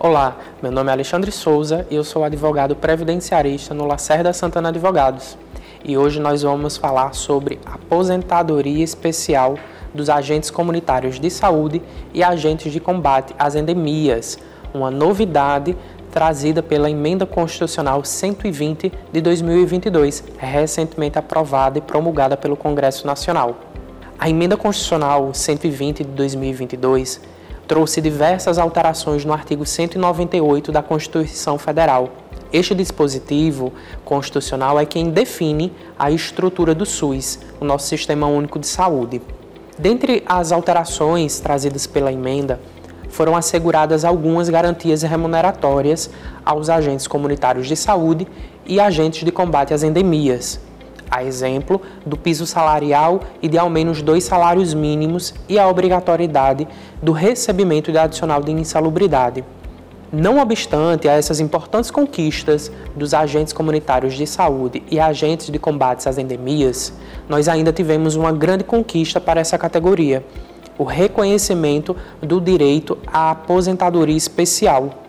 Olá, meu nome é Alexandre Souza e eu sou advogado previdenciarista no Lacerda Santana Advogados. E hoje nós vamos falar sobre aposentadoria especial dos agentes comunitários de saúde e agentes de combate às endemias, uma novidade trazida pela Emenda Constitucional 120 de 2022, recentemente aprovada e promulgada pelo Congresso Nacional. A Emenda Constitucional 120 de 2022 trouxe diversas alterações no artigo 198 da Constituição Federal. Este dispositivo constitucional é quem define a estrutura do SUS, o nosso Sistema Único de Saúde. Dentre as alterações trazidas pela emenda, foram asseguradas algumas garantias remuneratórias aos agentes comunitários de saúde e agentes de combate às endemias, a exemplo do piso salarial e de ao menos dois salários mínimos e a obrigatoriedade do recebimento de adicional de insalubridade. Não obstante a essas importantes conquistas dos agentes comunitários de saúde e agentes de combate às endemias, nós ainda tivemos uma grande conquista para essa categoria, o reconhecimento do direito à aposentadoria especial.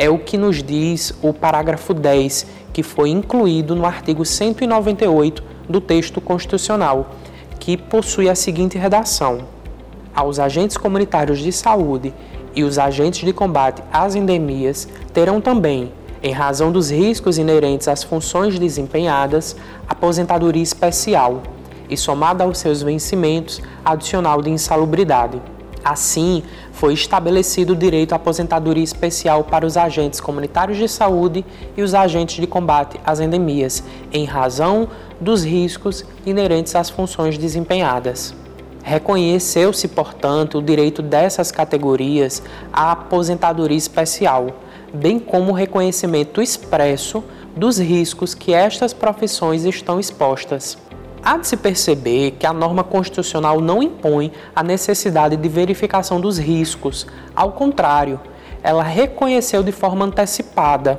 É o que nos diz o parágrafo 10, que foi incluído no artigo 198 do texto constitucional, que possui a seguinte redação: Aos agentes comunitários de saúde e os agentes de combate às endemias terão também, em razão dos riscos inerentes às funções desempenhadas, aposentadoria especial e, somada aos seus vencimentos, adicional de insalubridade. Assim, foi estabelecido o direito à aposentadoria especial para os agentes comunitários de saúde e os agentes de combate às endemias, em razão dos riscos inerentes às funções desempenhadas. Reconheceu-se, portanto, o direito dessas categorias à aposentadoria especial, bem como o reconhecimento expresso dos riscos que estas profissões estão expostas. Há de se perceber que a norma constitucional não impõe a necessidade de verificação dos riscos, ao contrário, ela reconheceu de forma antecipada.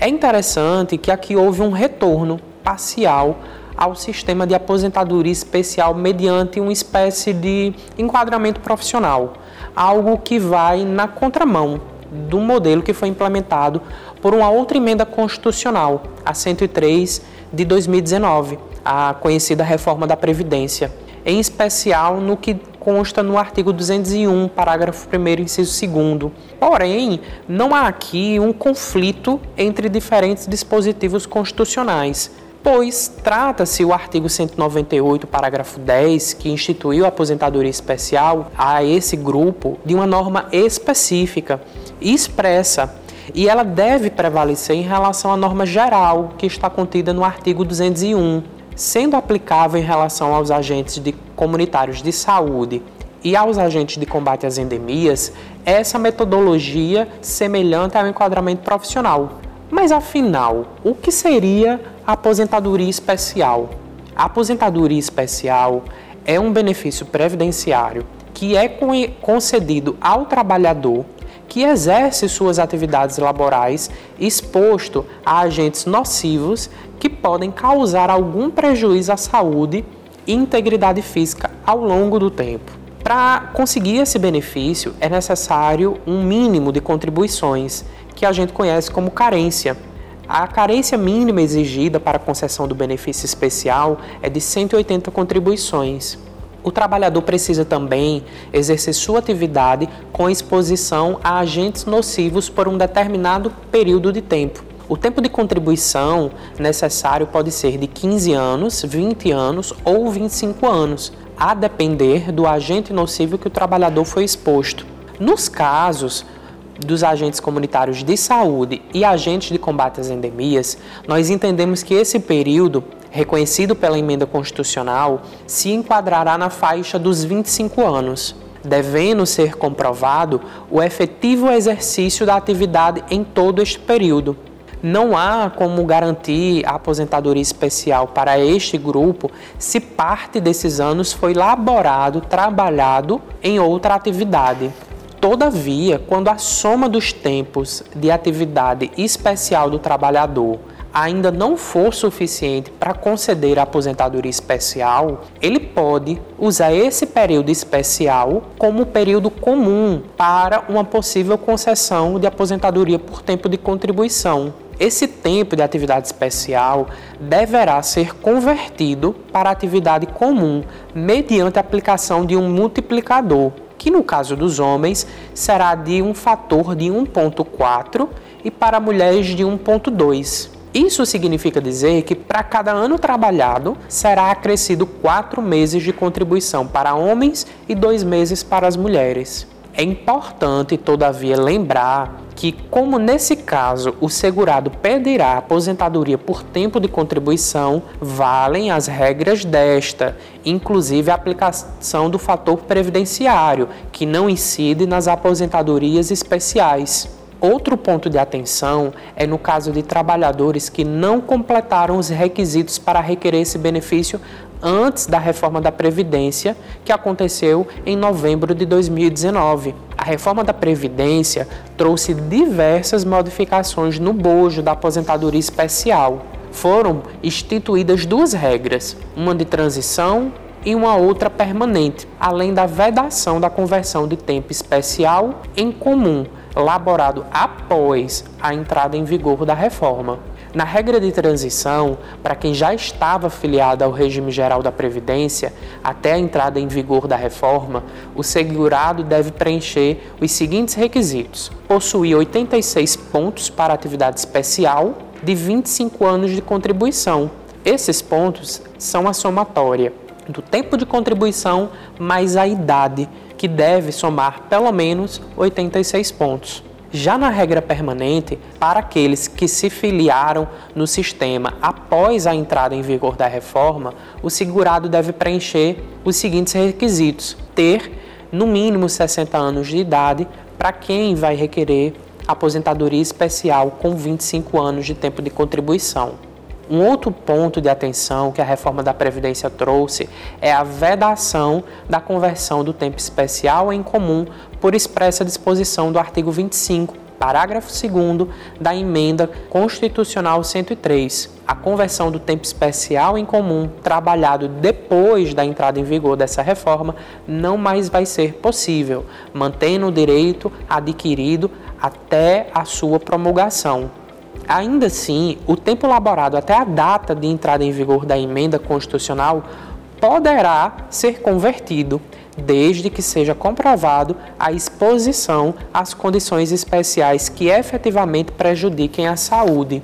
É interessante que aqui houve um retorno parcial ao sistema de aposentadoria especial mediante uma espécie de enquadramento profissional, algo que vai na contramão do modelo que foi implementado por uma outra emenda constitucional, a 103 de 2019 a conhecida reforma da Previdência, em especial no que consta no artigo 201, parágrafo 1 inciso 2 Porém, não há aqui um conflito entre diferentes dispositivos constitucionais, pois trata-se o artigo 198, parágrafo 10, que instituiu a aposentadoria especial a esse grupo de uma norma específica e expressa e ela deve prevalecer em relação à norma geral que está contida no artigo 201, sendo aplicável em relação aos agentes de comunitários de saúde e aos agentes de combate às endemias, essa metodologia semelhante ao enquadramento profissional. Mas afinal, o que seria aposentadoria especial? A aposentadoria especial é um benefício previdenciário que é concedido ao trabalhador que exerce suas atividades laborais exposto a agentes nocivos que podem causar algum prejuízo à saúde e integridade física ao longo do tempo. Para conseguir esse benefício, é necessário um mínimo de contribuições, que a gente conhece como carência. A carência mínima exigida para a concessão do benefício especial é de 180 contribuições. O trabalhador precisa também exercer sua atividade com exposição a agentes nocivos por um determinado período de tempo. O tempo de contribuição necessário pode ser de 15 anos, 20 anos ou 25 anos, a depender do agente nocivo que o trabalhador foi exposto. Nos casos dos agentes comunitários de saúde e agentes de combate às endemias, nós entendemos que esse período reconhecido pela emenda constitucional, se enquadrará na faixa dos 25 anos, devendo ser comprovado o efetivo exercício da atividade em todo este período. Não há como garantir a aposentadoria especial para este grupo se parte desses anos foi laborado, trabalhado em outra atividade. Todavia, quando a soma dos tempos de atividade especial do trabalhador ainda não for suficiente para conceder a aposentadoria especial, ele pode usar esse período especial como período comum para uma possível concessão de aposentadoria por tempo de contribuição. Esse tempo de atividade especial deverá ser convertido para atividade comum mediante a aplicação de um multiplicador, que no caso dos homens será de um fator de 1.4 e para mulheres de 1.2. Isso significa dizer que para cada ano trabalhado será acrescido quatro meses de contribuição para homens e dois meses para as mulheres. É importante, todavia, lembrar que, como nesse caso o segurado pedirá aposentadoria por tempo de contribuição, valem as regras desta, inclusive a aplicação do fator previdenciário, que não incide nas aposentadorias especiais. Outro ponto de atenção é no caso de trabalhadores que não completaram os requisitos para requerer esse benefício antes da reforma da Previdência, que aconteceu em novembro de 2019. A reforma da Previdência trouxe diversas modificações no bojo da aposentadoria especial. Foram instituídas duas regras, uma de transição e uma outra permanente, além da vedação da conversão de tempo especial em comum laborado após a entrada em vigor da reforma. Na regra de transição, para quem já estava afiliado ao regime geral da Previdência até a entrada em vigor da reforma, o segurado deve preencher os seguintes requisitos: possuir 86 pontos para atividade especial de 25 anos de contribuição. Esses pontos são a somatória do tempo de contribuição mais a idade que deve somar pelo menos 86 pontos. Já na regra permanente, para aqueles que se filiaram no sistema após a entrada em vigor da reforma, o segurado deve preencher os seguintes requisitos: ter no mínimo 60 anos de idade para quem vai requerer aposentadoria especial com 25 anos de tempo de contribuição. Um outro ponto de atenção que a reforma da Previdência trouxe é a vedação da conversão do tempo especial em comum por expressa disposição do artigo 25, parágrafo 2 da emenda constitucional 103. A conversão do tempo especial em comum trabalhado depois da entrada em vigor dessa reforma não mais vai ser possível, mantendo o direito adquirido até a sua promulgação. Ainda assim, o tempo laborado até a data de entrada em vigor da emenda constitucional poderá ser convertido, desde que seja comprovado a exposição às condições especiais que efetivamente prejudiquem a saúde.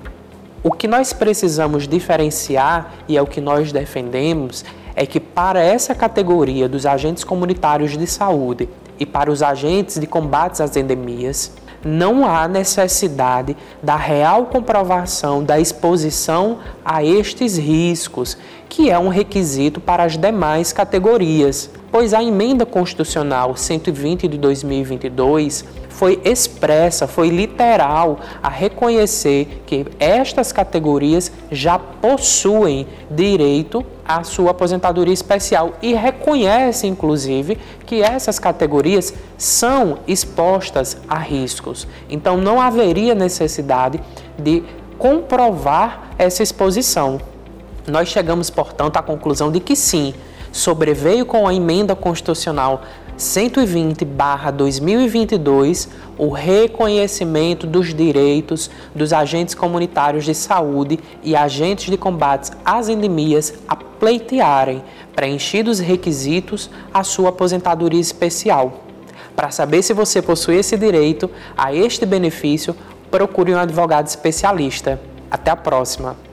O que nós precisamos diferenciar, e é o que nós defendemos, é que para essa categoria dos agentes comunitários de saúde e para os agentes de combate às endemias, não há necessidade da real comprovação da exposição a estes riscos, que é um requisito para as demais categorias, pois a emenda constitucional 120 de 2022 foi expressa, foi literal a reconhecer que estas categorias já possuem direito à sua aposentadoria especial e reconhece, inclusive, que essas categorias são expostas a riscos. Então, não haveria necessidade de comprovar essa exposição. Nós chegamos, portanto, à conclusão de que sim, sobreveio com a emenda constitucional 120/2022 o reconhecimento dos direitos dos agentes comunitários de saúde e agentes de combate às endemias a pleitearem, preenchidos os requisitos, a sua aposentadoria especial. Para saber se você possui esse direito a este benefício, procure um advogado especialista. Até a próxima!